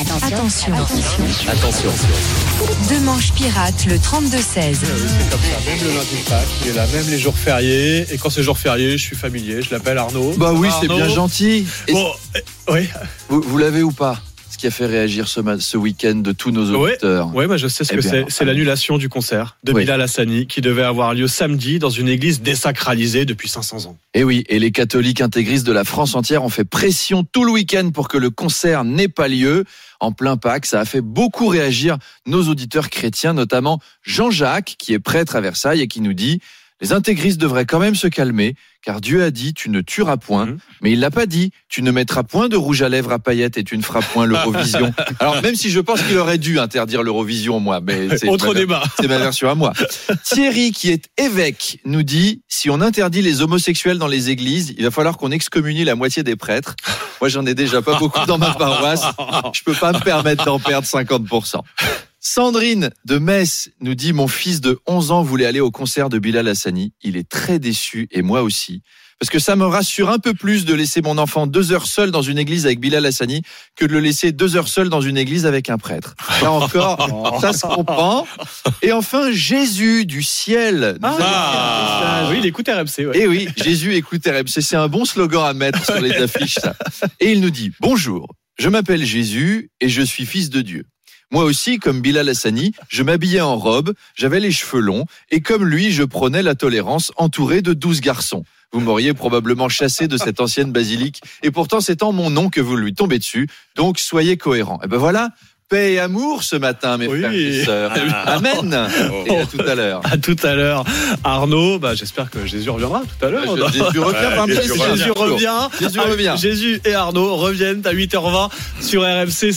Attention. Attention. Deux manches pirates, le 32-16. C'est comme ça, même le lundi de Pâques, il est là, même les jours fériés. Et quand c'est jour férié, je suis familier, je l'appelle Arnaud. Bah oui, c'est bien gentil. Et Bon, euh, oui, vous vous l'avez ou pas? Qui a fait réagir ce, week-end de tous nos Ouais. auditeurs. ouais, bah, je sais ce Eh que c'est. C'est l'annulation du concert de Oui. Bilal Hassani qui devait avoir lieu samedi dans une église désacralisée depuis 500 ans. Et oui, et les catholiques intégristes de la France entière ont fait pression tout le week-end pour que le concert n'ait pas lieu. En plein Pâques, ça a fait beaucoup réagir nos auditeurs chrétiens, notamment Jean-Jacques, qui est prêtre à Versailles et qui nous dit les intégristes devraient quand même se calmer, car Dieu a dit tu ne tueras point, Mhm. mais il l'a pas dit tu ne mettras point de rouge à lèvres à paillettes et tu ne feras point l'Eurovision. Alors même si je pense qu'il aurait dû interdire l'Eurovision, moi, mais c'est Autre ma- débat. c'est ma version à moi. Thierry, qui est évêque, nous dit si on interdit les homosexuels dans les églises, il va falloir qu'on excommunie la moitié des prêtres. Moi, j'en ai déjà pas beaucoup dans ma paroisse. Je peux pas me permettre d'en perdre 50%. Sandrine de Metz nous dit Mon fils de 11 ans voulait aller au concert de Bilal Hassani. Il est très déçu et moi aussi. Parce que ça me rassure un peu plus de laisser mon enfant deux heures seul dans une église avec Bilal Hassani que de le laisser deux heures seul dans une église avec un prêtre. Là encore, ça se comprend. Et enfin, Jésus du ciel. nous a laissé un message. oui, il écoute RMC. ouais. Et oui, Jésus écoute RMC. C'est un bon slogan à mettre sur les affiches, ça. Et il nous dit Bonjour, je m'appelle Jésus et je suis fils de Dieu. Moi aussi, comme Bilal Hassani, je m'habillais en robe, j'avais les cheveux longs, et comme lui, je prônais la tolérance entouré de douze garçons. Vous m'auriez probablement chassé de cette ancienne basilique, et pourtant c'est en mon nom que vous lui tombez dessus, donc soyez cohérents. Et ben voilà, paix et amour ce matin, mes Oui. frères et sœurs. Amen. Et à tout à l'heure. À tout à l'heure, Arnaud. Bah, j'espère que Jésus reviendra tout à l'heure. Jésus revient par Jésus plaisir. revient. Jésus Ah, revient. Jésus et Arnaud reviennent à 8h20 sur RMC.